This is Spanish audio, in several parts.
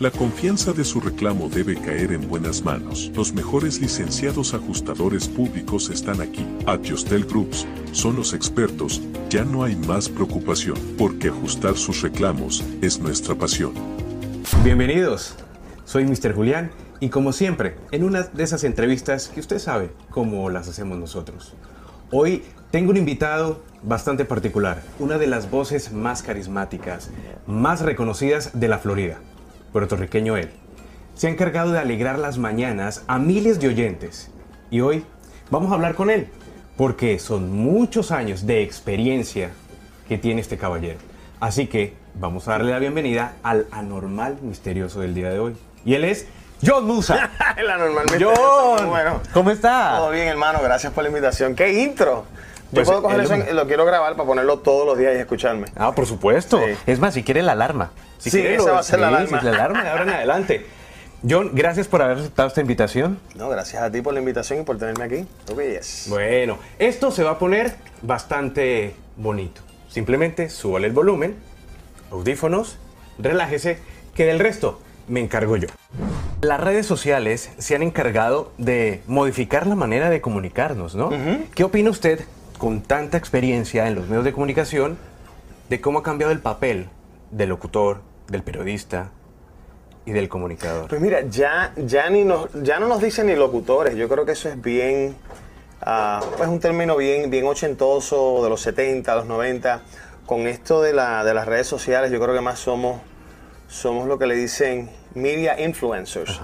La confianza de su reclamo debe caer en buenas manos. Los mejores licenciados ajustadores públicos están aquí. Adjustel Groups son los expertos. Ya no hay más preocupación, porque ajustar sus reclamos es nuestra pasión. Bienvenidos. Soy Mr. Julián y como siempre, en una de esas entrevistas que usted sabe cómo las hacemos nosotros. Hoy tengo un invitado bastante particular, una de las voces más carismáticas, más reconocidas de la Florida, puertorriqueño él. Se ha encargado de alegrar las mañanas a miles de oyentes y hoy vamos a hablar con él, porque son muchos años de experiencia que tiene este caballero. Así que vamos a darle la bienvenida al anormal misterioso del día de hoy. Y él es John Musa. El anormalmente. John, Bueno, ¿cómo está? todo bien, hermano. Gracias por la invitación. ¿Qué intro? Yo Pues, puedo coger eso, en- lo quiero grabar para ponerlo todos los días y escucharme. Ah, por supuesto. Sí. Es más, si quiere la alarma. Si Sí, quiere esa va a ser la alarma. sí, la alarma de ahora en adelante. John, gracias por haber aceptado esta invitación. No, gracias a ti por la invitación y por tenerme aquí. Ok, yes. Bueno, esto se va a poner bastante bonito. Simplemente súbale el volumen, audífonos, relájese, que del resto me encargo yo. Las redes sociales se han encargado de modificar la manera de comunicarnos, ¿no? ¿Qué opina usted, con tanta experiencia en los medios de comunicación, de cómo ha cambiado el papel del locutor, del periodista y del comunicador? Pues mira, ya, ya, ni nos, ya no nos dicen ni locutores. Yo creo que eso es bien, ah, pues un término bien, bien ochentoso, de los 70, los 90. Con esto de, la, de las redes sociales, yo creo que más somos, somos lo que le dicen media influencers.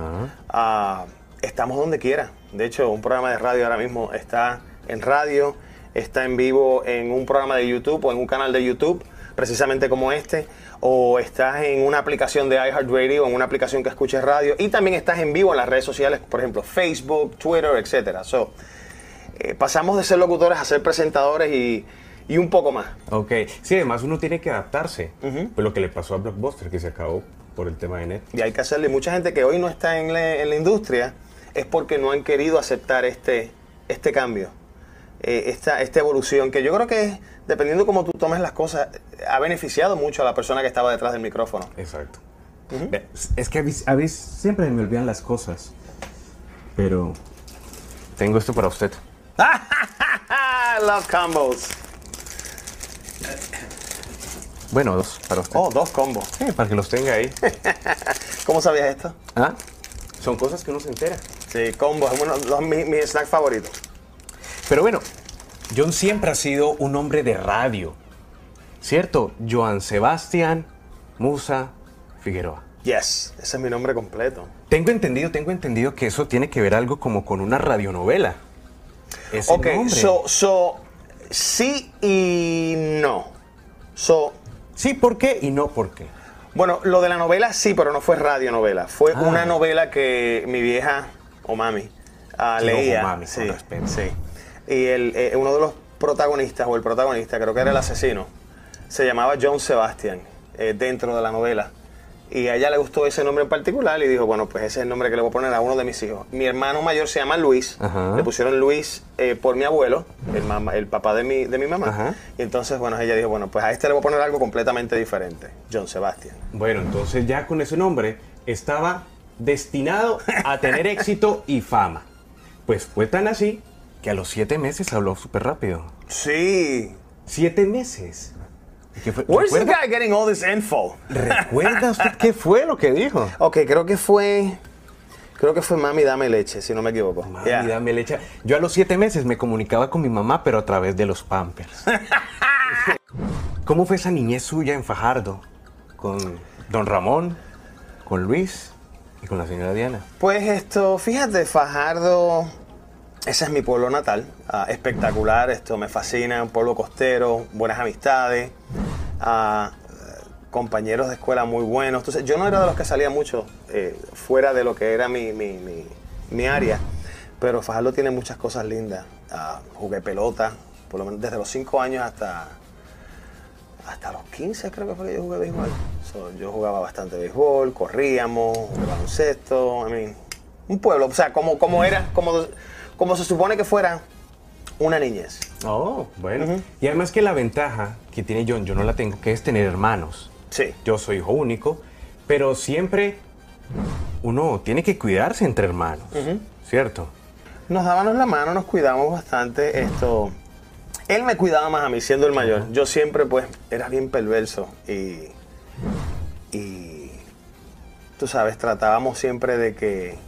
Ah, estamos donde quiera. De hecho, un programa de radio ahora mismo está en radio, está en vivo en un programa de YouTube o en un canal de YouTube, precisamente como este, o estás en una aplicación de iHeartRadio o en una aplicación que escuches radio, y también estás en vivo en las redes sociales, por ejemplo, Facebook, Twitter, etcétera. So, eh, pasamos de ser locutores a ser presentadores y, y un poco más. Ok, sí, además uno tiene que adaptarse. Fue lo que le pasó a Blockbuster, que se acabó por el tema de net. Y hay que hacerle. Mucha gente que hoy no está en la, en la industria es porque no han querido aceptar este, este cambio, eh, esta, esta evolución, que yo creo que dependiendo cómo tú tomes las cosas, ha beneficiado mucho a la persona que estaba detrás del micrófono. Exacto. Ve, Es que a veces, a veces siempre me olvidan las cosas. Pero tengo esto para usted. Love combos. Bueno, dos para usted. Oh, dos combos. Sí, para que los tenga ahí. ¿Cómo sabías esto? ¿Ah? Son cosas que uno se entera. Sí, combos, es uno de los- mi, mi snack favorito. Pero bueno, John siempre ha sido un hombre de radio. ¿Cierto? Joan Sebastián Musa Figueroa. Yes, ese es mi nombre completo. Tengo entendido, tengo entendido que eso tiene que ver algo como con una radionovela. Ese Ok, nombre. so, so, sí y no. So, Sí, ¿por qué? Y no por qué. Bueno, lo de la novela sí, pero no fue radionovela. Fue Ah. una novela que mi vieja o mami Sí, leía. ojo, mami, con respeto. sí. Y el, eh, uno de los protagonistas, o el protagonista, creo que era el asesino, se llamaba John Sebastian eh, dentro de la novela. Y a ella le gustó ese nombre en particular y dijo, bueno, pues ese es el nombre que le voy a poner a uno de mis hijos. Mi hermano mayor se llama Luis. Ajá. Le pusieron Luis eh, por mi abuelo, el, mamá, el papá de mi, de mi mamá. Ajá. Y entonces, bueno, ella dijo, bueno, pues a este le voy a poner algo completamente diferente. John Sebastian. Bueno, entonces ya con ese nombre estaba destinado a tener éxito y fama. Pues fue tan así que a los siete meses habló súper rápido. Sí. Siete meses. ¿Y qué fue? Where's the ¿Recuerda, guy getting all this info? ¿Recuerda usted qué fue lo que dijo? Ok, creo que fue. Creo que fue Mami Dame Leche, si no me equivoco. Mami, Yeah. dame leche. Yo a los siete meses me comunicaba con mi mamá, pero a través de los pampers. ¿Cómo fue esa niñez suya en Fajardo? Con don Ramón, con Luis y con la señora Diana. Pues esto, fíjate, Fajardo, ese es mi pueblo natal, ah, espectacular, esto me fascina, un pueblo costero, buenas amistades, ah, compañeros de escuela muy buenos. Entonces, yo no era de los que salía mucho eh, fuera de lo que era mi, mi- mi- área, pero Fajardo tiene muchas cosas lindas. Ah, jugué pelota, por lo menos desde los 5 años hasta, hasta los 15 creo que fue que yo jugué béisbol. So, yo jugaba bastante béisbol, corríamos, jugué baloncesto, I mean, un pueblo, o sea, como, como era, como, como se supone que fuera una niñez. Oh, bueno. Y además que la ventaja que tiene John, yo no la tengo, que es tener hermanos. Sí. Yo soy hijo único, pero siempre uno tiene que cuidarse entre hermanos, ¿cierto? Nos dábamos la mano, nos cuidábamos bastante. Esto, él me cuidaba más a mí siendo el mayor. Yo siempre pues era bien perverso y, y tú sabes, tratábamos siempre de que,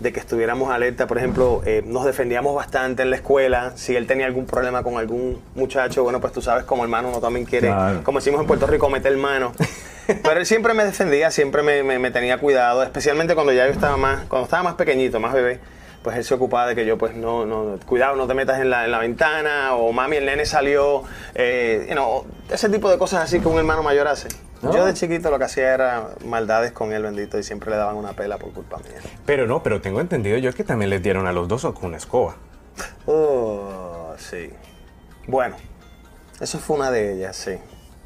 de que estuviéramos alerta. Por ejemplo, eh, nos defendíamos bastante en la escuela. Si él tenía algún problema con algún muchacho, bueno, pues tú sabes, como hermano uno también quiere, Claro. como decimos en Puerto Rico, meter mano. Pero él siempre me defendía, siempre me, me- me tenía cuidado, especialmente cuando ya yo estaba más, cuando estaba más pequeñito, más bebé, pues él se ocupaba de que yo pues no, no, cuidado, no te metas en la, en la ventana, o mami, el nene salió, eh, you know, ese tipo de cosas así que un hermano mayor hace. No. Yo de chiquito lo que hacía era maldades con él, bendito, y siempre le daban una pela por culpa mía. Pero no, pero tengo entendido yo que también les dieron a los dos con una escoba. Oh, sí. Bueno, eso fue una de ellas, sí.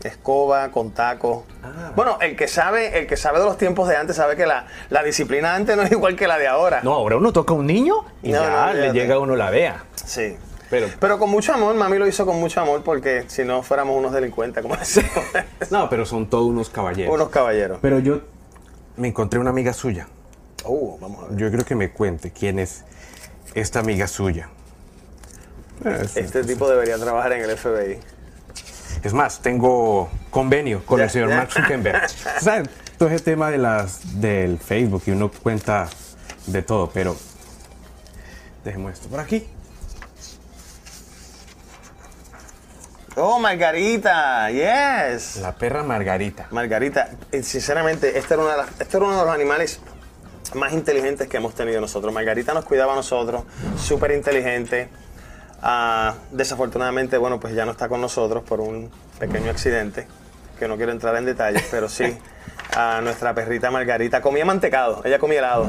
Escoba con taco. Ah. Bueno, el que sabe, el que sabe de los tiempos de antes sabe que la, la disciplina de antes no es igual que la de ahora. No, ahora uno toca a un niño y No, ya no, le llega a uno la vea. Sí. Pero- Pero con mucho amor, mami lo hizo con mucho amor porque si no fuéramos unos delincuentes, como decimos. No, pero son todos unos caballeros. unos caballeros. Pero yo me encontré una amiga suya. Uh, vamos a ver. Yo creo que me cuente quién es esta amiga suya. Es, Este tipo debería trabajar en el FBI. Es más, tengo convenio con el señor Mark Zuckerberg. ¿Saben? Todo ese tema de las, del Facebook y uno cuenta de todo, pero dejemos esto por aquí. Oh, Margarita, yes. La perra Margarita. Margarita, eh, sinceramente, este era, una de las- este era uno de los animales más inteligentes que hemos tenido nosotros. Margarita nos cuidaba a nosotros, súper inteligente. Ah, desafortunadamente, bueno, pues ya no está con nosotros por un pequeño accidente, que no quiero entrar en detalles, pero sí, a nuestra perrita Margarita comía mantecado, ella comía helado.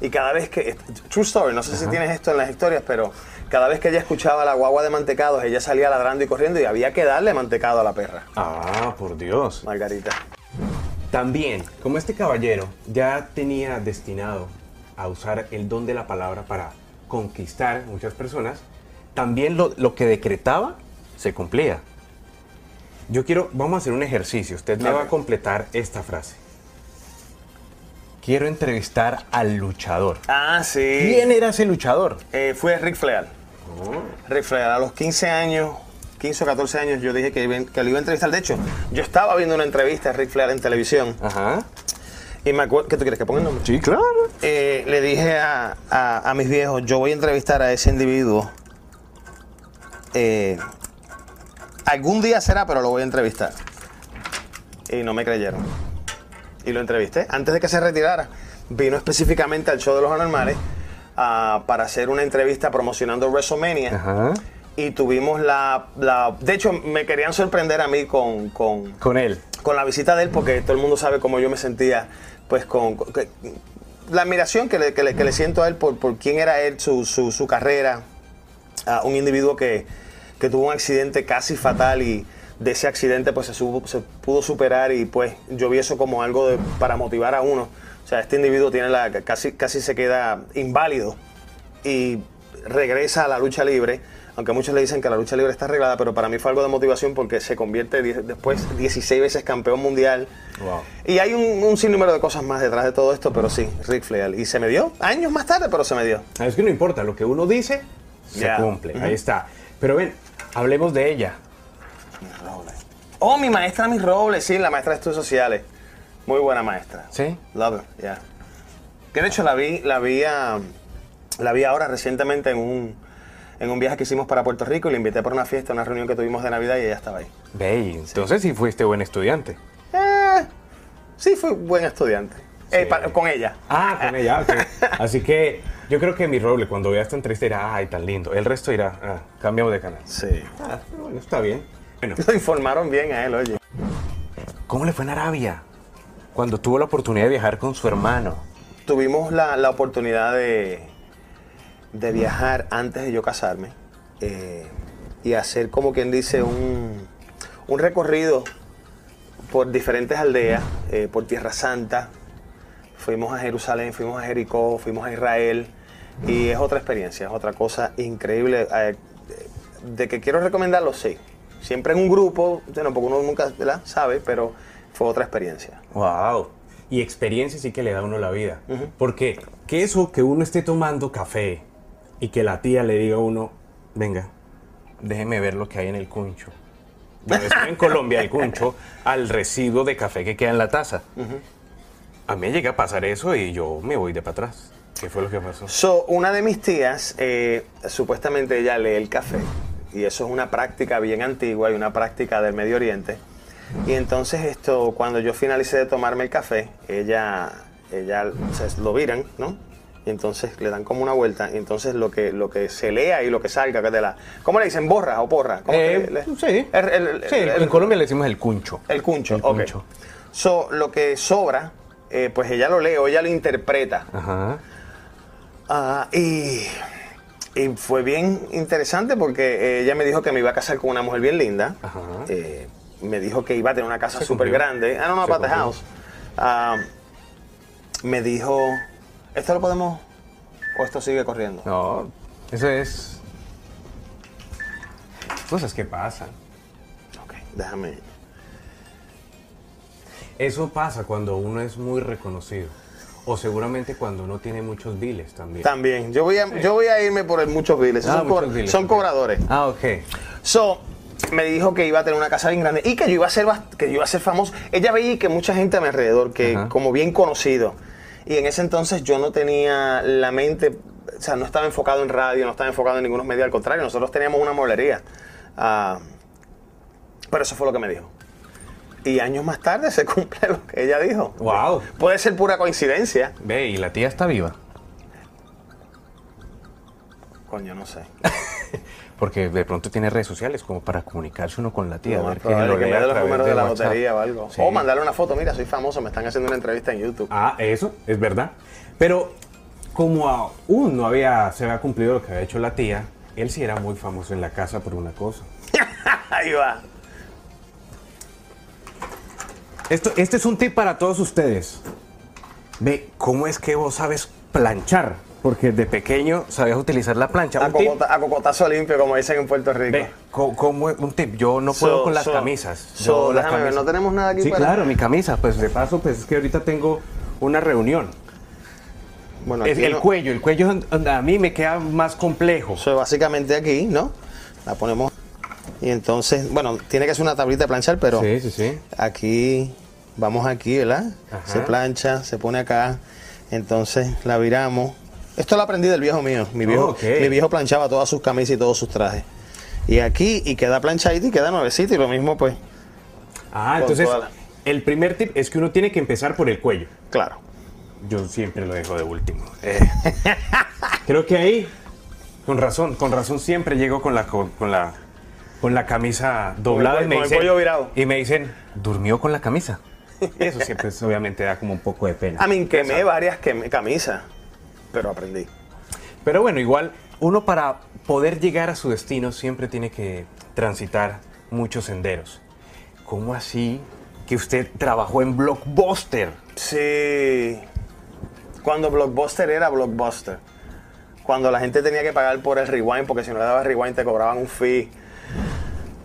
Y cada vez que, true story, no sé si tienes esto en las historias, pero cada vez que ella escuchaba la guagua de mantecados, ella salía ladrando y corriendo y había que darle mantecado a la perra, Ah, por Dios. Margarita. También, como este caballero ya tenía destinado a usar el don de la palabra para conquistar muchas personas, también lo, lo que decretaba se cumplía. Yo quiero, vamos a hacer un ejercicio. Usted me va a completar esta frase. Quiero entrevistar al luchador. Ah, sí. ¿Quién era ese luchador? Eh, fue Rick Flair. Rick Flair, a los 15 años, 15 o 14 años, yo dije que, que lo iba a entrevistar. De hecho, yo estaba viendo una entrevista de Rick Flair en televisión Ajá. y me acuerdo. ¿Qué tú quieres que ponga el nombre? Sí, claro. Eh, le dije a, a- a mis viejos, yo voy a entrevistar a ese individuo. Eh, algún día será, pero lo voy a entrevistar. Y no me creyeron. Y lo entrevisté. Antes de que se retirara, vino específicamente al show de los anormales ah, para hacer una entrevista promocionando WrestleMania. Ajá. Y tuvimos la, la- De hecho, me querían sorprender a mí con, con, Con él. con la visita de él, porque todo el mundo sabe cómo yo me sentía, pues con, con- que- la admiración que le, que le- que le siento a él por, por quién era él, su, su- su carrera, a un individuo que, que tuvo un accidente casi fatal y de ese accidente pues se, supo- se pudo superar y pues yo vi eso como algo de- para motivar a uno. O sea, este individuo tiene la, casi, casi se queda inválido y regresa a la lucha libre, aunque muchos le dicen que la lucha libre está arreglada, pero para mí fue algo de motivación porque se convierte die- después 16 veces campeón mundial. Wow. Y hay un, un sinnúmero de cosas más detrás de todo esto, pero sí, Rick Flair. Y se me dio, años más tarde, pero se me dio. Ah, Es que no importa, lo que uno dice se cumple. Ahí está. Pero ven, hablemos de ella. Oh, mi maestra, Miss Robles, sí, la maestra de estudios sociales. Muy buena maestra. ¿Sí? Love her, yeah. Que de hecho la vi, la vi, ah, la vi ahora recientemente en un, en un viaje que hicimos para Puerto Rico y le invité por una fiesta, una reunión que tuvimos de Navidad y ella estaba ahí. Ve, entonces sí fuiste buen estudiante. Eh, sí, fui buen estudiante. Eh, con ella. Ah, con ella, ok. Así que yo creo que mi roble, cuando vea esta entrevista, dirá, ay, tan lindo. El resto irá, ah, cambiamos de canal. Sí. Ah, bueno, está bien. Bueno, Lo informaron bien a él, oye. ¿cómo le fue en Arabia? Cuando tuvo la oportunidad de viajar con su hermano. Tuvimos la, la oportunidad de, de viajar antes de yo casarme eh, y hacer, como quien dice, un, un recorrido por diferentes aldeas, eh, por Tierra Santa. Fuimos a Jerusalén, fuimos a Jericó, fuimos a Israel y es otra experiencia, es otra cosa increíble. eh, de que quiero recomendarlo, sí. Siempre en un grupo, bueno, porque uno nunca ¿verdad? sabe, pero fue otra experiencia. Wow. y experiencia sí que le da a uno la vida. Porque que eso que uno esté tomando café y que la tía le diga a uno, venga, déjeme ver lo que hay en el cuncho. Yo estoy en Colombia, el cuncho, al residuo de café que queda en la taza. A mí llega a pasar eso y yo me voy de para atrás. ¿Qué fue lo que pasó? So, una de mis tías, eh, supuestamente ella lee el café, y eso es una práctica bien antigua y una práctica del Medio Oriente. Y entonces esto, cuando yo finalicé de tomarme el café, ella, ella se lo viran, ¿no? Y entonces le dan como una vuelta, y entonces lo que, lo que se lea y lo que salga, que de la... ¿Cómo le dicen? ¿Borra o porra? ¿Cómo Eh, que le- sí. El, el- Sí, el- en Colombia le decimos el cuncho. el cuncho, El ok. cuncho. So, lo que sobra, eh, pues ella lo lee o ella lo interpreta. Ajá. Ah, y, y fue bien interesante porque eh, ella me dijo que me iba a casar con una mujer bien linda. Ajá. Eh, me dijo que iba a tener una casa súper grande. Ah, no, no, about the house. Ah, me dijo, ¿esto lo podemos o esto sigue corriendo? No, eso es. Cosas que pasan. Ok, déjame. Eso pasa cuando uno es muy reconocido. O seguramente cuando uno tiene muchos biles también. También, yo voy a, yo voy a irme por el muchos biles. Ah, son, muchos co- biles, son cobradores. Ah, ok. So, me dijo que iba a tener una casa bien grande y que yo iba a ser, que yo iba a ser famoso. Ella veía que mucha gente a mi alrededor, que Ajá. como bien conocido. Y en ese entonces yo no tenía la mente, o sea, no estaba enfocado en radio, no estaba enfocado en ningunos medios, al contrario, nosotros teníamos una mueblería. Ah, pero eso fue lo que me dijo. Y años más tarde se cumple lo que ella dijo. Wow. Puede ser pura coincidencia. Ve, y la tía está viva. Coño, no sé. Porque de pronto tiene redes sociales como para comunicarse uno con la tía. A ver probable lo que lea los números de la WhatsApp. lotería o algo. Sí. O mandarle una foto, mira, soy famoso, me están haciendo una entrevista en YouTube. Ah, eso, es verdad. Pero como aún no había, se había cumplido lo que había hecho la tía, él sí era muy famoso en la casa por una cosa. Ahí va. Esto, este es un tip para todos ustedes. Ve, ¿cómo es que vos sabes planchar? Porque de pequeño sabías utilizar la plancha. A, cocota- cocotazo limpio, como dicen en Puerto Rico. ve, un tip. Yo no puedo So- con las so- camisas. so, las déjame ¿no tenemos nada aquí Sí, para- claro, mi camisa. Pues de paso, pues es que ahorita tengo una reunión. Bueno, Es el no- cuello, el cuello a mí me queda más complejo. So, básicamente aquí, ¿no? La ponemos. Y entonces, bueno, tiene que ser una tablita de planchar, pero Sí, sí, sí. aquí, vamos aquí, ¿verdad? Ajá. Se plancha, se pone acá. Entonces la viramos. Esto lo aprendí del viejo mío. Mi viejo, Oh, mi viejo planchaba todas sus camisas y todos sus trajes. Y aquí, y queda planchadito y queda nuevecito. Y lo mismo, pues, Ah, entonces la- el primer tip es que uno tiene que empezar por el cuello. claro. Yo siempre lo dejo de último. Eh, creo que ahí, con razón, con razón siempre llego con la con, con la con la camisa doblada el y me dicen, y me dicen, durmió con la camisa. Eso siempre pues, obviamente da como un poco de pena. A mí quemé varias quemé camisas, pero aprendí. Pero bueno, igual uno para poder llegar a su destino siempre tiene que transitar muchos senderos. ¿Cómo así que usted trabajó en Blockbuster? Sí. Cuando Blockbuster era Blockbuster. Cuando la gente tenía que pagar por el rewind, porque si no le dabas rewind te cobraban un fee.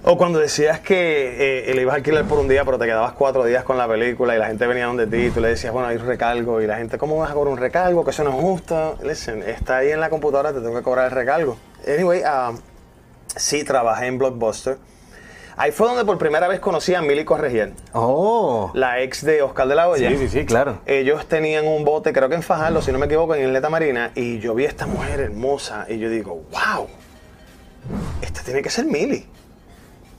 O cuando decías que eh, le ibas a alquilar por un día, pero te quedabas cuatro días con la película y la gente venía donde ti y tú le decías, bueno, hay un recargo. Y la gente, ¿cómo vas a cobrar un recargo? Que eso no es justo. Listen, está ahí en la computadora, te tengo que cobrar el recargo. Anyway, ah, sí, trabajé en Blockbuster. Ahí fue donde por primera vez conocí a Milly Corregier, Oh. la ex de Oscar de la Hoya. Sí, sí, sí, claro. Ellos tenían un bote, creo que en Fajardo, si no me equivoco, en Isleta Marina, y yo vi a esta mujer hermosa y yo digo, wow, esta tiene que ser Milly.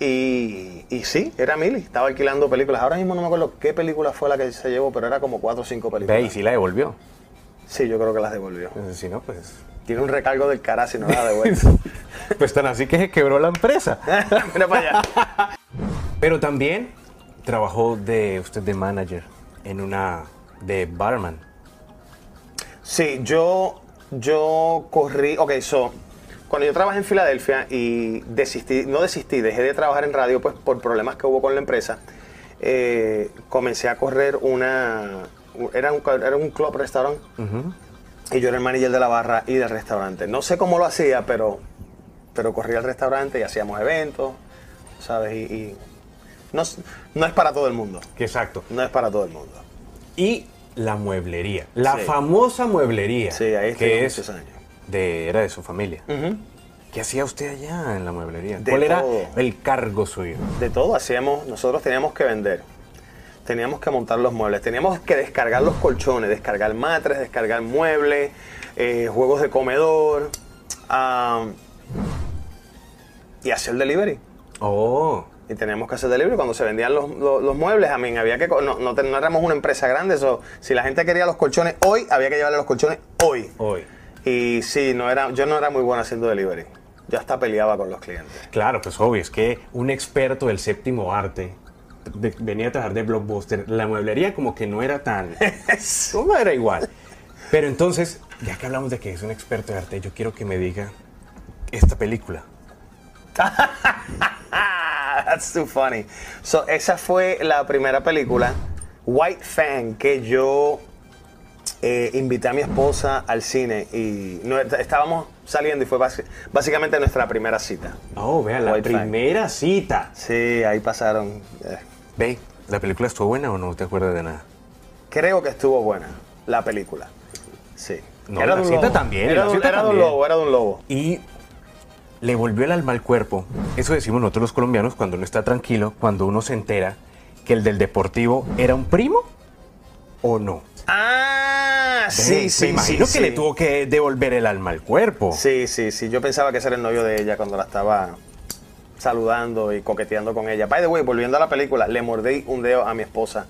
Y, y sí, era Milly, estaba alquilando películas. Ahora mismo no me acuerdo qué película fue la que se llevó, pero era como cuatro o cinco películas. Ve, y si la devolvió. Sí, yo creo que las devolvió. Entonces, si no, pues. Tiene un recargo del cara si no la devuelve. pues tan así que se quebró la empresa. Mira para allá. Pero también trabajó de usted de manager en una de barman. Sí, yo, yo corrí, ok, so, cuando yo trabajé en Filadelfia y desistí, no desistí, dejé de trabajar en radio pues por problemas que hubo con la empresa, eh, comencé a correr una, era un, era un club restaurant y yo era el manager de la barra y del restaurante. No sé cómo lo hacía, pero, pero corría al restaurante y hacíamos eventos, ¿sabes? Y, y no, es- no es para todo el mundo, Exacto. no es para todo el mundo. Y la mueblería. La Sí. famosa mueblería. Sí, ahí que es muchos años. De, era de su familia. ¿Qué hacía usted allá en la mueblería? De ¿Cuál era el cargo suyo? De todo hacíamos, nosotros teníamos que vender, teníamos que montar los muebles, teníamos que descargar los colchones, descargar matres, descargar muebles, eh, juegos de comedor ah, y hacer delivery. Oh, Y teníamos que hacer delivery cuando se vendían los, los- los muebles. A mí había que. No, no, no éramos una empresa grande. eso si la gente quería los colchones hoy, había que llevarle los colchones hoy. hoy. Y sí, no era, yo no era muy bueno haciendo delivery. Yo hasta peleaba con los clientes. Claro, pues obvio, es que un experto del séptimo arte de- venía a trabajar de Blockbuster. La mueblería como que no era tan... no era igual. Pero entonces, ya que hablamos de que es un experto de arte, yo quiero que me diga esta película. That's too funny. So, esa fue la primera película, White Fang, que yo eh, invité a mi esposa al cine y no- estábamos saliendo y fue básicamente nuestra primera cita. Oh, vea, la White Fang. primera cita. Sí, ahí pasaron. eh, Ve, ¿la película estuvo buena o no te acuerdas de nada? creo que estuvo buena la película. Sí. No, la de un cita lobo. también, Era, la de un- cita era de un lobo, era de un lobo. Y le volvió el alma al cuerpo. Eso decimos nosotros los colombianos cuando uno está tranquilo, cuando uno se entera que el del deportivo era un primo o no. Ah, sí, Ve, sí. Me imagino sí, que sí. le tuvo que devolver el alma al cuerpo. Sí, sí, sí. Yo pensaba que ese era el novio de ella cuando la estaba saludando y coqueteando con ella. By the way, volviendo a la película, le mordí un dedo a mi esposa,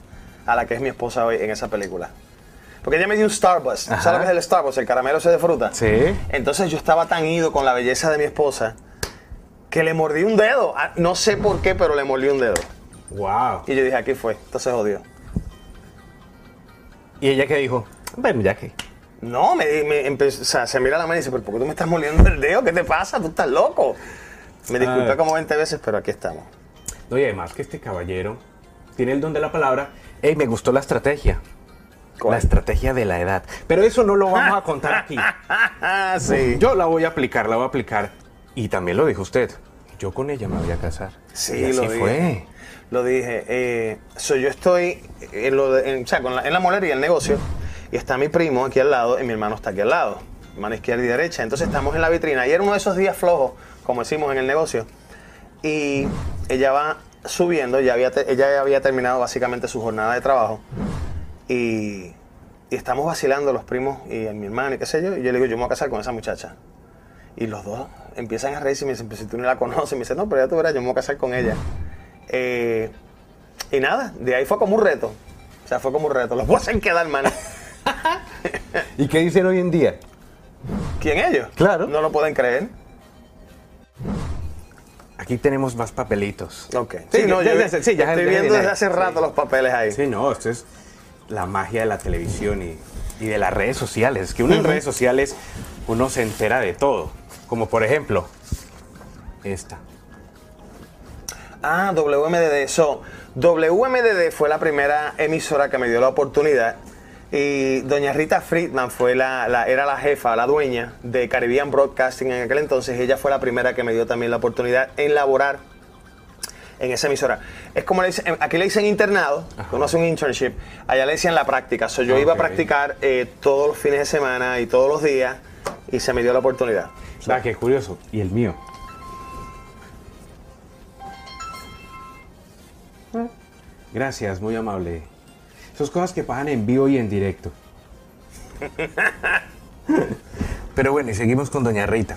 a la que es mi esposa hoy en esa película. Porque ella me dio un Starbucks. Ajá. ¿Sabes lo que es el Starbucks? El caramelo ese de fruta. Sí. Entonces yo estaba tan ido con la belleza de mi esposa que le mordí un dedo. Ah, No sé por qué, pero le mordí un dedo. Wow. Y yo dije, aquí fue. Entonces jodió. ¿Y ella qué dijo? Bueno, ya que. No, me, me empezó- o sea, se mira la mano y dice, pero ¿por qué tú me estás mordiendo el dedo? ¿Qué te pasa? Tú estás loco. Me disculpé Ah. como 20 veces, pero aquí estamos. No, y además que este caballero tiene el don de la palabra. Ey, me gustó la estrategia. ¿Cuál? La estrategia de la edad. Pero eso no lo vamos a contar aquí. Sí. Yo la voy a aplicar, la voy a aplicar. Y también lo dijo usted. Yo con ella me voy a casar. Sí, Y así lo fue. Lo dije. Eh, so, yo estoy en, lo de- en- o sea, con la- en la el negocio, y está mi primo aquí al lado y mi hermano está aquí al lado. Mano izquierda y derecha. Entonces estamos en la vitrina. Y era uno de esos días flojos, como decimos en el negocio. Y ella va subiendo, ya había te- ella había terminado básicamente su jornada de trabajo. Y, y estamos vacilando los primos y mi hermano y qué sé yo. Y yo le digo, yo me voy a casar con esa muchacha. Y los dos empiezan a reírse y me dicen, si tú no la conoces, me dicen, no, pero ya tú verás, yo me voy a casar con ella. Eh, y nada, de ahí fue como un reto. O sea, fue como un reto. Los voy a hacer quedar, man. ¿Y qué dicen hoy en día? ¿Quién ellos? Claro. No lo pueden creer. Aquí tenemos más papelitos. Ok. Sí, Sí, no, ya- yo ya- sí, ya- estoy viendo desde hace sí. rato los papeles ahí. Sí, no, esto es la magia de la televisión y, y de las redes sociales. Es que uno en redes sociales, uno se entera de todo. Como por ejemplo, esta. Ah, WMDD. So, WMDD fue la primera emisora que me dio la oportunidad. Y doña Rita Friedman fue la, la- era la jefa, la dueña de Caribbean Broadcasting en aquel entonces. Ella fue la primera que me dio también la oportunidad en laborar en esa emisora. Es como le dicen, aquí le dicen internado, uno hace un internship, allá le decían la práctica. So, yo iba a practicar eh, todos los fines de semana y todos los días y se me dio la oportunidad. Ah, qué curioso. Y el mío. Gracias, muy amable. Esas cosas que pasan en vivo y en directo. Pero bueno, y seguimos con Doña Rita.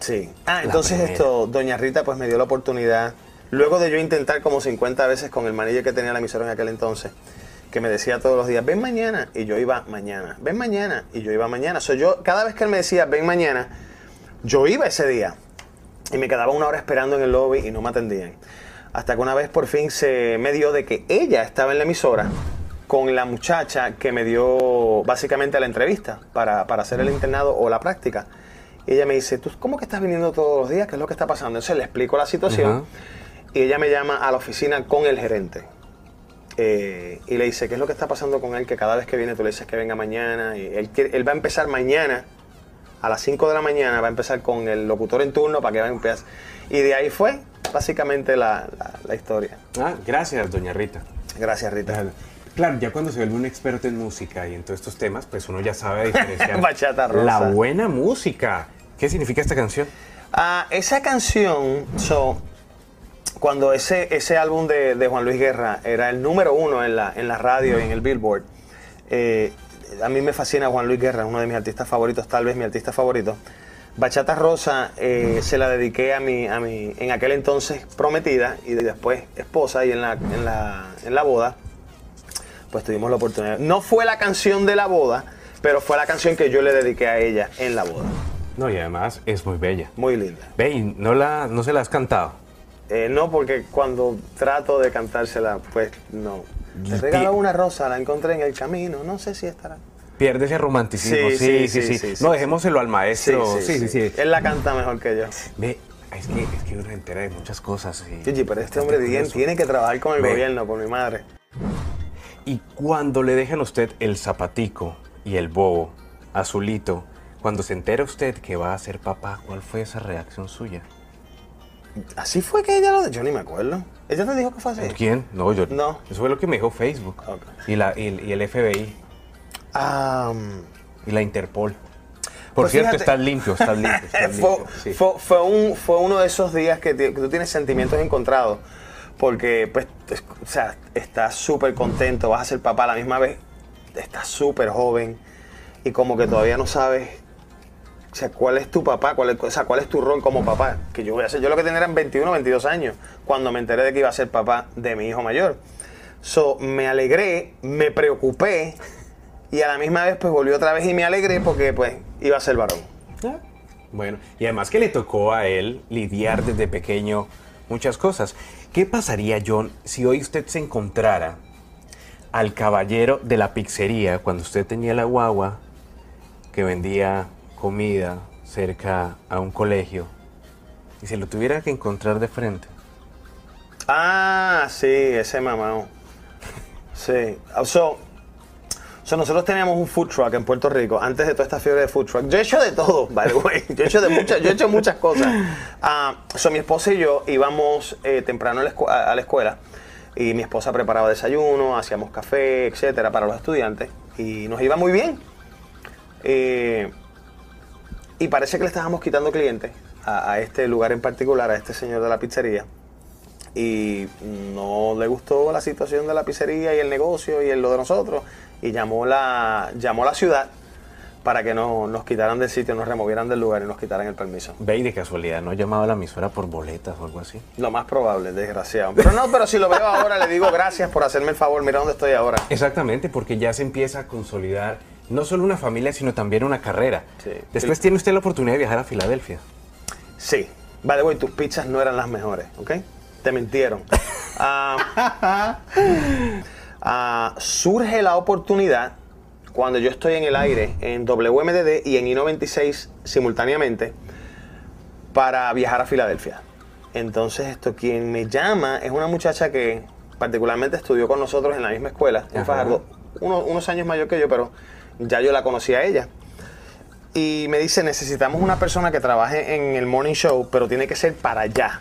Sí. Ah, La entonces primera. esto, doña Rita pues me dio la oportunidad, luego de yo intentar como 50 veces con el manager que tenía la emisora en aquel entonces, que me decía todos los días, ven mañana, y yo iba mañana, ven mañana, y yo iba mañana. So, yo, cada vez que él me decía, ven mañana, yo iba ese día, y me quedaba una hora esperando en el lobby y no me atendían. Hasta que una vez por fin se me dio de que ella estaba en la emisora con la muchacha que me dio básicamente la entrevista para, para hacer el internado o la práctica. Y ella me dice, ¿tú cómo que estás viniendo todos los días? ¿Qué es lo que está pasando? Entonces le explico la situación y ella me llama a la oficina con el gerente. Eh, y le dice, ¿qué es lo que está pasando con él? Que cada vez que viene tú le dices que venga mañana. Y él, va a empezar mañana, a las 5 de la mañana, va a empezar con el locutor en turno para que va a empezar. Y de ahí fue básicamente la, la- la historia. Ah, gracias, Doña Rita. Gracias, Rita. Claro, ya cuando se vuelve un experto en música y en todos estos temas, pues uno ya sabe diferenciar Bachata rosa. la buena música. ¿Qué significa esta canción? Ah, esa canción, so, cuando ese, ese álbum de, de Juan Luis Guerra era el número uno en la, en la radio y en el Billboard, eh, a mí me fascina Juan Luis Guerra, uno de mis artistas favoritos, tal vez mi artista favorito. Bachata Rosa eh, se la dediqué a mi, a mi, en aquel entonces prometida y después esposa y en la, en la, en la boda, pues tuvimos la oportunidad. No fue la canción de la boda, pero fue la canción que yo le dediqué a ella en la boda. No, y además es muy bella. Muy linda. Ve, y no, la, no se la has cantado. Eh, no, porque cuando trato de cantársela, pues no. Y regaló una rosa, la encontré en el camino, no sé si estará. Pierde ese romanticismo. Sí, Sí, sí, no, dejémoselo al maestro. Sí, sí, sí. Él la canta mejor que yo. Ve, es que, es que uno se entera de muchas cosas. y- Gigi, pero este hombre bien tiene que trabajar con el Ve. gobierno, por mi madre. Y cuando le dejan a usted el zapatico y el bobo, azulito, cuando se entera usted que va a ser papá, ¿cuál fue esa reacción suya? ¿Así fue que ella lo Yo ni me acuerdo. ¿Ella te dijo que fue así? ¿Quién? No, yo. No. Eso fue lo que me dijo Facebook. Ok. Y, la, y el FBI. Ah, Y la Interpol. Por Pues cierto, fíjate- estás limpio, estás limpio. Estás fue, sí. fue, fue un, fue uno de esos días que, tú tienes sentimientos encontrados. Porque, pues, es- o sea, estás súper contento, vas a ser papá a la misma vez, estás súper joven y como que todavía no sabes, o sea, cuál es tu papá, cuál es, o sea, cuál es tu rol como papá. Que yo voy a hacer, yo lo que tenía eran 21, 22 años cuando me enteré de que iba a ser papá de mi hijo mayor. So, me alegré, me preocupé y a la misma vez, pues, volví otra vez y me alegré porque, pues, iba a ser varón. Ah, Bueno, y además que le tocó a él lidiar desde pequeño muchas cosas. ¿Qué pasaría, John, si hoy usted se encontrara al caballero de la pizzería cuando usted tenía la guagua que vendía comida cerca a un colegio y se lo tuviera que encontrar de frente? Ah, sí, ese mamado. Sí. So, so, nosotros teníamos un food truck en Puerto Rico antes de toda esta fiebre de food truck. Yo he hecho de todo, by the way. Yo he hecho, de muchas, yo he hecho muchas cosas. Ah, so, mi esposa y yo íbamos eh, temprano a la, a la escuela y mi esposa preparaba desayuno, hacíamos café, etcétera, para los estudiantes y nos iba muy bien. Eh, y parece que le estábamos quitando clientes a, a este lugar en particular, a este señor de la pizzería y no le gustó la situación de la pizzería y el negocio y el lo de nosotros y llamó la llamó la ciudad para que no, nos quitaran del sitio, nos removieran del lugar y nos quitaran el permiso. Ve y de casualidad, ¿no ha llamado a la emisora por boletas o algo así? Lo más probable, desgraciado. Pero no, pero si lo veo ahora, le digo gracias por hacerme el favor. Mira dónde estoy ahora. Exactamente, porque ya se empieza a consolidar no solo una familia, sino también una carrera. Sí. Después tiene usted la oportunidad de viajar a Filadelfia. Sí. By the way, tus pizzas no eran las mejores, ¿ok? Te mintieron. Ah, ah, surge la oportunidad cuando yo estoy en el aire en WMDD y en I-96 simultáneamente para viajar a Filadelfia. Entonces, esto quien me llama es una muchacha que particularmente estudió con nosotros en la misma escuela, en Ajá. Fajardo, uno- unos años mayor que yo, pero ya yo la conocía a ella. Y me dice, necesitamos una persona que trabaje en el morning show, pero tiene que ser para allá.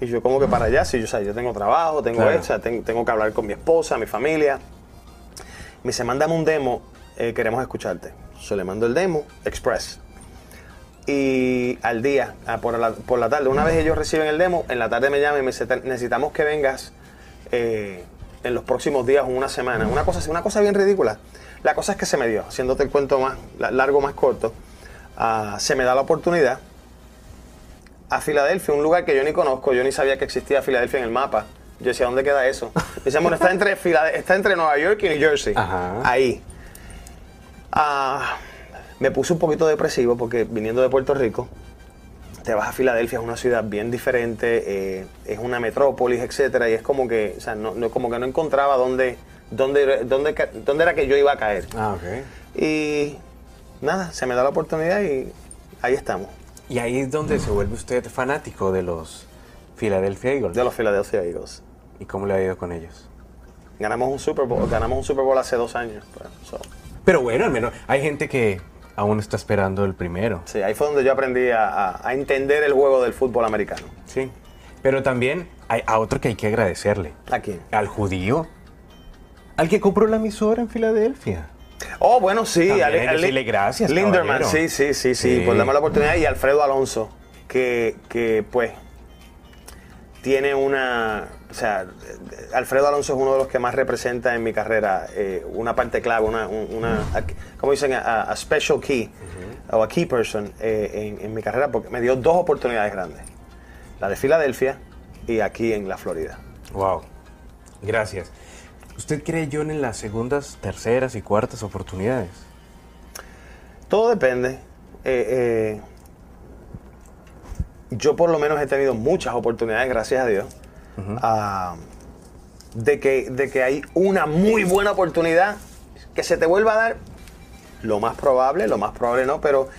Y yo, como que para allá? Si yo, o sea, yo tengo trabajo, tengo Claro. esto, tengo, tengo que hablar con mi esposa, mi familia. Me dice, mándame un demo, eh, queremos escucharte. Yo le mando el demo, Express. Y al día, ah, por, la, por la tarde, una vez ellos reciben el demo, en la tarde me llaman y me dicen, "Te- necesitamos que vengas eh, en los próximos días o una semana. Una cosa, una cosa bien ridícula. La cosa es que se me dio, haciéndote el cuento más la- largo, más corto, ah, se me da la oportunidad a Filadelfia, un lugar que yo ni conozco, yo ni sabía que existía Filadelfia en el mapa. Yo decía, ¿dónde queda eso? Decían, bueno, está entre, Filade- está entre Nueva York y New Jersey. Ajá. Ahí. Ah, me puse un poquito depresivo porque viniendo de Puerto Rico, te vas a Filadelfia, es una ciudad bien diferente, eh, es una metrópolis, etcétera, y es como que, o sea, no, no- como que no encontraba dónde, dónde, dónde, dónde era que yo iba a caer. Ah, ok. Y nada, se me da la oportunidad y ahí estamos, Y ahí es donde se vuelve usted fanático de los Philadelphia Eagles. de los Philadelphia Eagles. ¿Y cómo le ha ido con ellos? Ganamos un Super Bowl, ganamos un Super Bowl hace dos años. pues, so, Pero bueno, al menos hay gente que aún está esperando el primero. sí, ahí fue donde yo aprendí a, a- a entender el juego del fútbol americano. Sí. Pero también hay a otro que hay que agradecerle. ¿A quién? Al judío. al que compró la emisora en Filadelfia. Oh, bueno, sí. Ale- Ale- decirle gracias, Linderman, sí, sí, sí, sí, Sí. por darme la oportunidad. Y Alfredo Alonso, que, que pues tiene una. O sea, Alfredo Alonso es uno de los que más representa en mi carrera eh, una parte clave, una, un- una a- como dicen, a, a special key o a key person eh, en, en mi carrera porque me dio dos oportunidades grandes: la de Filadelfia y aquí en la Florida. Wow. Gracias. ¿Usted creyó en las segundas, terceras y cuartas oportunidades? Todo depende. Eh, eh, yo por lo menos he tenido muchas oportunidades, gracias a Dios, ah, de, que, de que hay una muy buena oportunidad que se te vuelva a dar. Lo más probable, lo más probable no, pero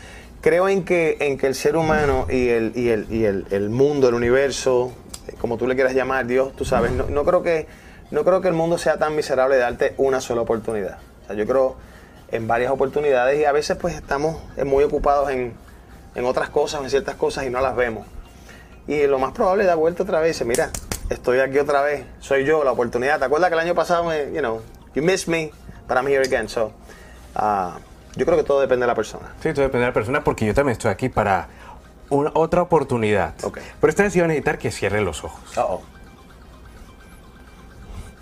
creo en que, en que el ser humano y el, y el, y el, el mundo, el universo, eh, como tú le quieras llamar, Dios, tú sabes, no, no creo que, no creo que el mundo sea tan miserable de darte una sola oportunidad. O sea, yo creo en varias oportunidades y a veces pues estamos eh, muy ocupados en, en otras cosas, en ciertas cosas y no las vemos. Y lo más probable es dar vuelta otra vez y dice, mira, estoy aquí otra vez, soy yo, la oportunidad. ¿Te acuerdas que el año pasado me, you know, you missed me, but I'm here again? So, ah, yo creo que todo depende de la persona. Sí, todo depende de la persona porque yo también estoy aquí para una, otra oportunidad. Ok. Pero esta vez iba a necesitar que cierre los ojos. Uh-oh.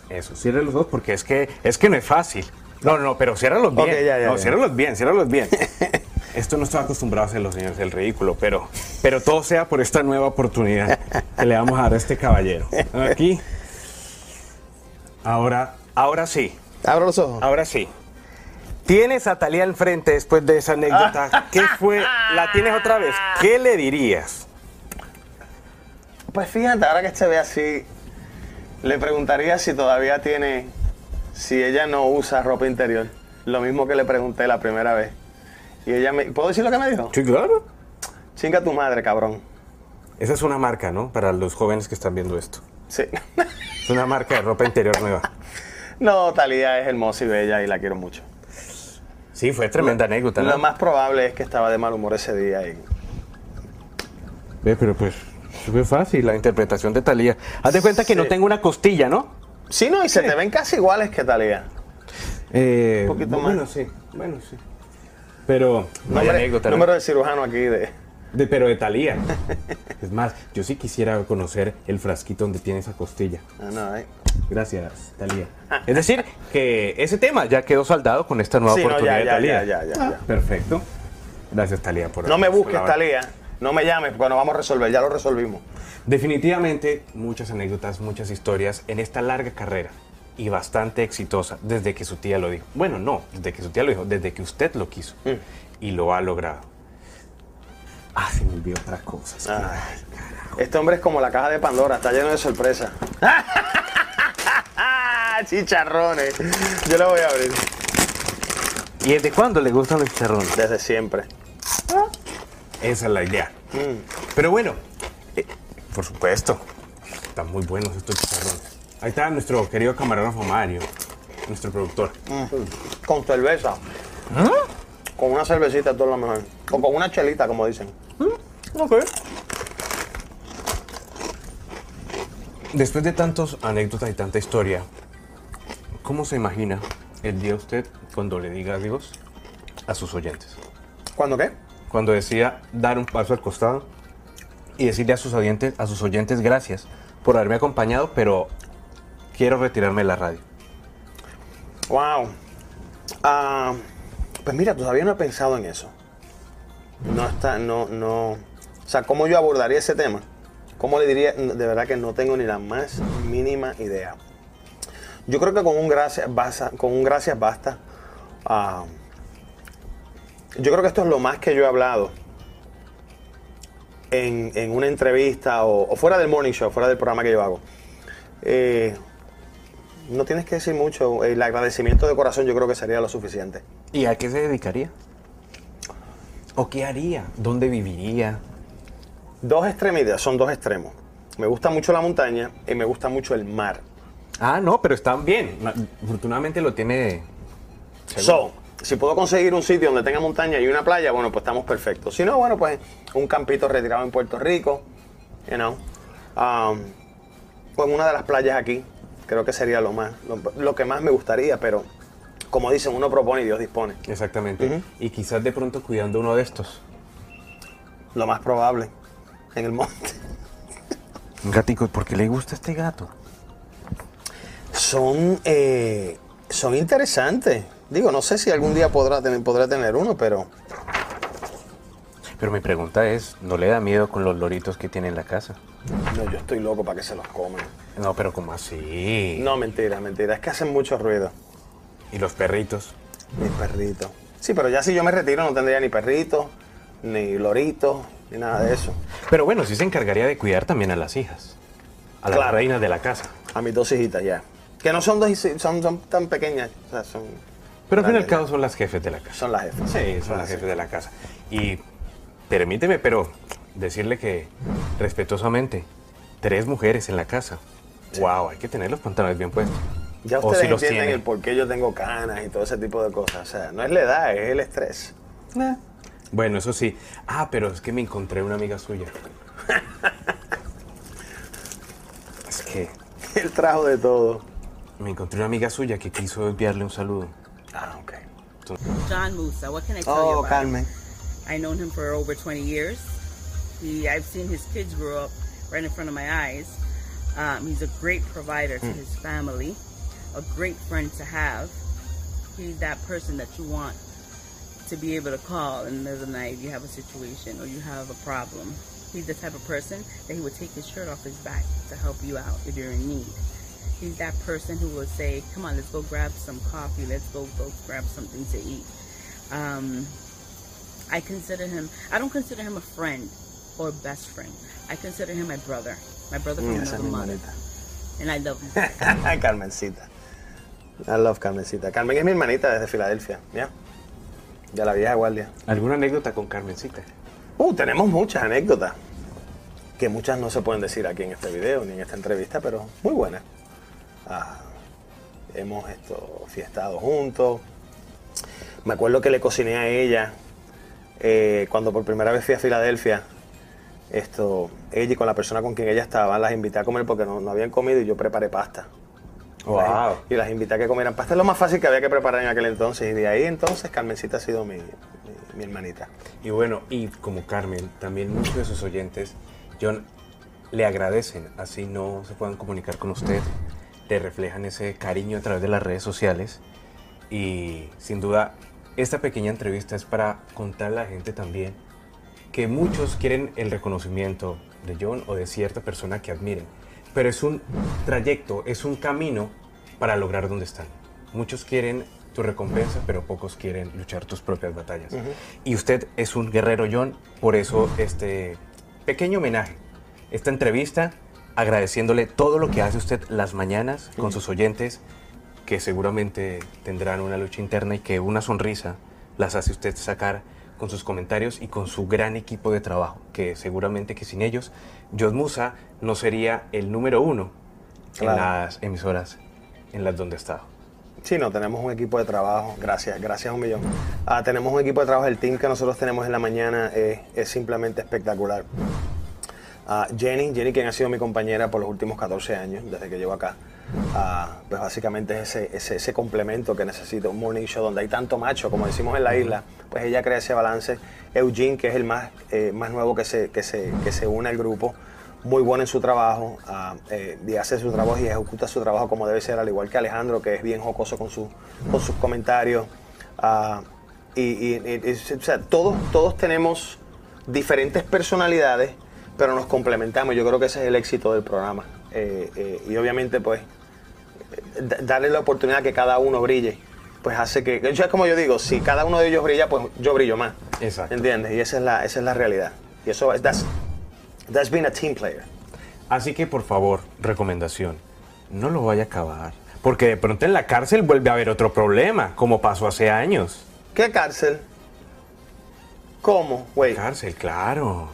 Eso, cierre los ojos porque es que, es que no es fácil. No, no, pero ciérralos bien. Ok, ya, ya, no, ya. ciérralos bien, ciérralos bien. Esto no estoy acostumbrado a hacer los señores del ridículo, pero, pero todo sea por esta nueva oportunidad que le vamos a dar a este caballero. Aquí. Ahora, ahora sí. Abro los ojos. Ahora sí. Tienes a Talía al frente después de esa anécdota. ¿Qué fue? ¿La tienes otra vez? ¿Qué le dirías? Pues fíjate, ahora que se ve así, le preguntaría si todavía tiene, si ella no usa ropa interior. Lo mismo que le pregunté la primera vez. Y ella me, ¿puedo decir lo que me dijo? Sí, claro. Chinga tu madre, cabrón. Esa es una marca, ¿no? Para los jóvenes que están viendo esto. Sí. Es una marca de ropa interior nueva. no, Talía es hermosa y bella y la quiero mucho. Sí, fue tremenda anécdota, ¿no? Lo más probable es que estaba de mal humor ese día y Ve, pero pues, fue fácil la interpretación de Talía. Haz de cuenta que no tengo una costilla, ¿no? Sí, no, y se te ven casi iguales que Talía. Eh, Un poquito bueno, más. sí, bueno, sí. Pero no hay Número, anécdota, número de cirujano aquí de. De, pero de Talía. es más, yo sí quisiera conocer el frasquito donde tiene esa costilla. Ah, no, eh. Gracias, Talía. Es decir, que ese tema ya quedó saldado con esta nueva Sí, no, oportunidad ya, de Talía. ya, ya, ya, ya. Perfecto. Gracias, Talía, por No me busques, Talía. No me llames, porque nos vamos a resolver. Ya lo resolvimos. Definitivamente muchas anécdotas, muchas historias en esta larga carrera y bastante exitosa desde que su tía lo dijo. Bueno, no, desde que su tía lo dijo, desde que usted lo quiso Mm. y lo ha logrado. Ah, se me olvidó otra cosa. Ay, Este hombre es como la caja de Pandora, está lleno de sorpresas. Chicharrones. Yo lo voy a abrir. ¿Y desde cuándo le gustan los chicharrones? Desde siempre. Esa es la idea. Mm. Pero bueno, eh, por supuesto, están muy buenos estos chicharrones. Ahí está nuestro querido camarógrafo Mario, nuestro productor. Con cerveza. Con una cervecita, todo lo mejor. O con una chelita, como dicen. Ok. Después de tantas anécdotas y tanta historia, ¿cómo se imagina el día usted cuando le diga adiós a sus oyentes? ¿Cuándo qué? Cuando decida dar un paso al costado y decirle a sus oyentes, a sus oyentes gracias por haberme acompañado, pero quiero retirarme de la radio. Wow. Ah, pues mira, todavía no he pensado en eso. No está, no, no. O sea, ¿cómo yo abordaría ese tema? ¿Cómo le diría? De verdad que no tengo ni la más mínima idea. Yo creo que con un gracias basta. Con un gracias basta. Ah, yo creo que esto es lo más que yo he hablado en, en una entrevista o, o fuera del morning show, fuera del programa que yo hago. Eh, no tienes que decir mucho. El agradecimiento de corazón yo creo que sería lo suficiente. ¿Y a qué se dedicaría? ¿O qué haría? ¿Dónde viviría? Dos extremidades, son dos extremos. Me gusta mucho la montaña y me gusta mucho el mar. Ah, no, pero están bien. Afortunadamente lo tiene. So, si puedo conseguir un sitio donde tenga montaña y una playa, bueno, pues estamos perfectos. Si no, bueno, pues un campito retirado en Puerto Rico, you know. Um, pues una de las playas aquí, Creo que sería lo más, lo, lo que más me gustaría, pero como dicen, uno propone y Dios dispone. Exactamente. Y quizás de pronto cuidando uno de estos. Lo más probable en el monte. Un gatico, ¿por qué le gusta este gato? Son, eh, son interesantes. Digo, no sé si algún día podrá tener, podrá tener uno, pero Pero mi pregunta es, ¿no le da miedo con los loritos que tiene en la casa? no, yo estoy loco para que se los coman. No, pero ¿cómo así? No, mentira, mentira. Es que hacen mucho ruido. ¿Y los perritos? Mis perritos. Sí, pero ya si yo me retiro no tendría ni perritos, ni loritos, ni nada de eso. Pero bueno, sí se encargaría de cuidar también a las hijas. A las Claro. reinas de la casa. A mis dos hijitas ya. Que no son dos, son, son tan pequeñas. O sea, son, Pero al fin y al cabo son las jefes de la casa. Son las jefas. Sí, son las jefes de la casa. Y permíteme, pero decirle que respetuosamente, tres mujeres en la casa. Wow, hay que tener los pantalones bien puestos. Ya ustedes si entienden tiene. el por qué yo tengo canas y todo ese tipo de cosas. O sea, no es la edad, es el estrés. Bueno, eso sí. Ah, pero es que me encontré una amiga suya. es que El trajo de todo. me encontré una amiga suya que quiso enviarle un saludo. Ah, ok. John Musa. What can I tell you Oh, about Carmen. him? I've known him for over 20 years. He, I've seen his kids grow up right in front of my eyes. Um, he's a great provider to his family, a great friend to have. He's that person that you want to be able to call in the middle of the night if you have a situation or you have a problem. He's the type of person that he would take his shirt off his back to help you out if you're in need. He's that person who will say, "Come on, let's go grab some coffee. Let's go go grab something to eat." Um, I consider him. I don't consider him a friend or best friend. I consider him my brother, my brother from Mm, another mi mother, hermanita. and I love him. Carmencita. I love Carmencita. Carmen es mi hermanita desde Filadelfia, ¿ya? De la vieja guardia. ¿Alguna anécdota con Carmencita? Uh, tenemos muchas anécdotas. Que muchas no se pueden decir aquí en este video ni en esta entrevista, pero muy buenas. Ah, hemos esto, fiestado juntos. Me acuerdo que le cociné a ella eh, cuando por primera vez fui a Filadelfia. Esto, ella y con la persona con quien ella estaba, las invité a comer porque no, no habían comido y yo preparé pasta. Wow. Y las invité a que comieran pasta. Es lo más fácil que había que preparar en aquel entonces. Y de ahí entonces Carmencita ha sido mi, mi- mi hermanita. Y bueno, y como Carmen, también muchos de sus oyentes, John, le agradecen, así no se puedan comunicar con usted, le reflejan ese cariño a través de las redes sociales. Y sin duda, esta pequeña entrevista es para contarle a la gente también que muchos quieren el reconocimiento de John o de cierta persona que admiren, pero es un trayecto, es un camino para lograr donde están. Muchos quieren tu recompensa, pero pocos quieren luchar tus propias batallas. Y usted es un guerrero, John, por eso este pequeño homenaje, esta entrevista, agradeciéndole todo lo que hace usted las mañanas con sus oyentes, que seguramente tendrán una lucha interna y que una sonrisa las hace usted sacar con sus comentarios y con su gran equipo de trabajo, que seguramente que sin ellos, John Musa no sería el número uno Claro. en las emisoras en las donde está. Sí, no, tenemos un equipo de trabajo, gracias, gracias un millón. Ah, tenemos un equipo de trabajo, el team que nosotros tenemos en la mañana eh, es simplemente espectacular. Ah, Jenny, Jenny quien ha sido mi compañera por los últimos 14 años, desde que llevo acá, Ah, pues básicamente es ese, ese, ese complemento que necesito, un morning show donde hay tanto macho, como decimos en la isla, pues ella crea ese balance. Eugene, que es el más, eh, más nuevo que se, que, se, que se une al grupo, muy bueno en su trabajo ah, eh, y hace su trabajo y ejecuta su trabajo como debe ser, al igual que Alejandro, que es bien jocoso con, su, con sus comentarios. Ah, y- y- y, o sea, todos, todos tenemos diferentes personalidades, pero nos complementamos. Yo creo que ese es el éxito del programa. Eh, eh, y obviamente, pues, da- darle la oportunidad que cada uno brille, pues hace que, yo es como yo digo, si cada uno de ellos brilla, pues yo brillo más. Exacto. ¿Entiendes? Y esa es la, esa es la realidad. Y eso es, that's, that's being a team player. Así que por favor, recomendación, no lo vaya a acabar, porque de pronto en la cárcel vuelve a haber otro problema, como pasó hace años. ¿Qué cárcel? ¿Cómo? Wait. Cárcel, claro.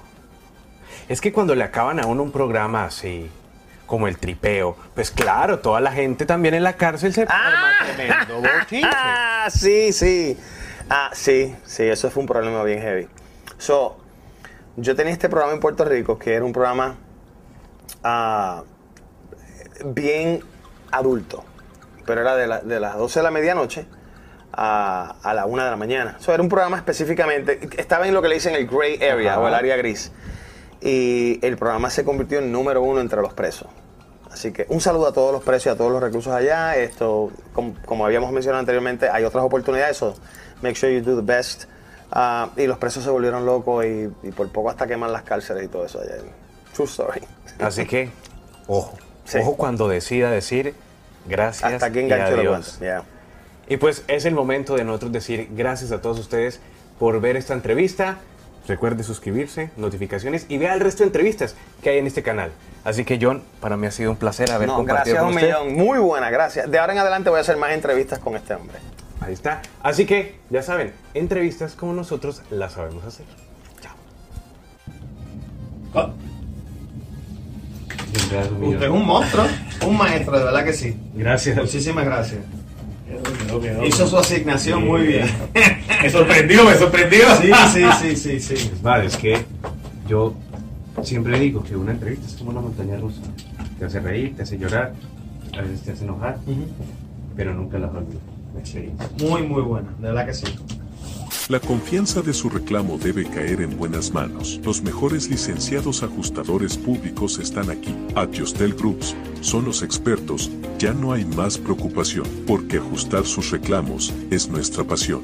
Es que cuando le acaban a uno un programa así, como el tripeo, pues claro, toda la gente también en la cárcel se forma tremendo bochinche. Ah, sí, sí. Ah, sí, sí, eso fue un problema bien heavy. So, yo tenía este programa en Puerto Rico que era un programa ah, bien adulto, pero era de, la- de las 12 de la medianoche a, a la 1 de la mañana. Eso era un programa específicamente, estaba en lo que le dicen el gray area Ajá. o el área gris. Y el programa se convirtió en número uno entre los presos. Así que un saludo a todos los presos y a todos los reclusos allá. Esto, como, como habíamos mencionado anteriormente, hay otras oportunidades. So make sure you do the best. Ah, y los presos se volvieron locos y, y por poco hasta queman las cárceles y todo eso allá. True story. Así que, ojo, Sí. ojo cuando decida decir gracias Hasta aquí y engancho adiós. cuento. Yeah. Y pues es el momento de nosotros decir gracias a todos ustedes por ver esta entrevista. Recuerde suscribirse, notificaciones y vea el resto de entrevistas que hay en este canal. Así que John, para mí ha sido un placer haber No, compartido gracias con un usted. millón. Muy buena, gracias. De ahora en adelante voy a hacer más entrevistas con este hombre. Ahí está. Así que, ya saben, entrevistas como nosotros las sabemos hacer. Chao. Ah, Usted es un monstruo, un maestro, de verdad que sí. Gracias. Muchísimas gracias. Quedó, quedó. Hizo su asignación muy bien. Me sorprendió, me sorprendió. Sí, sí, sí, sí, sí. Vale, es que yo siempre digo que una entrevista es como una montaña rusa. Te hace reír, te hace llorar, a veces te hace enojar, pero nunca la olvido. La experiencia. Muy, muy buena, de verdad que sí. La confianza de su reclamo debe caer en buenas manos. Los mejores licenciados ajustadores públicos están aquí. Adjustel Groups son los expertos. Ya no hay más preocupación, porque ajustar sus reclamos es nuestra pasión.